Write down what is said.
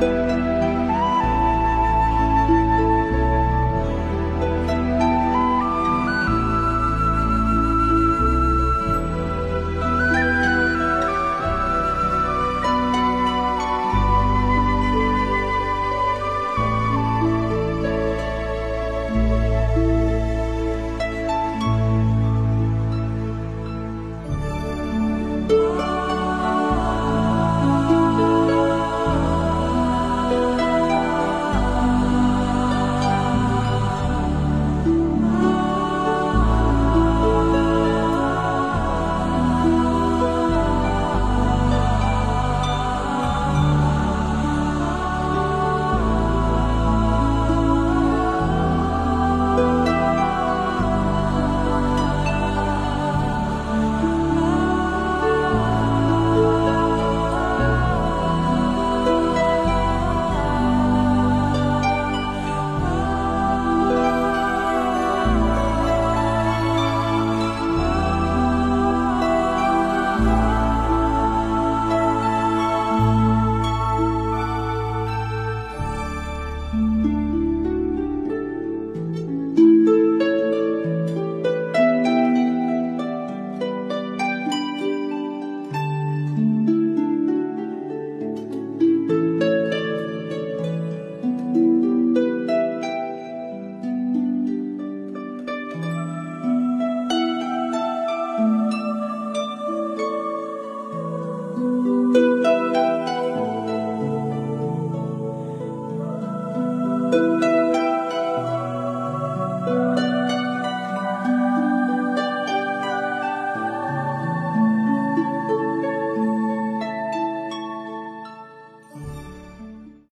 啊！Música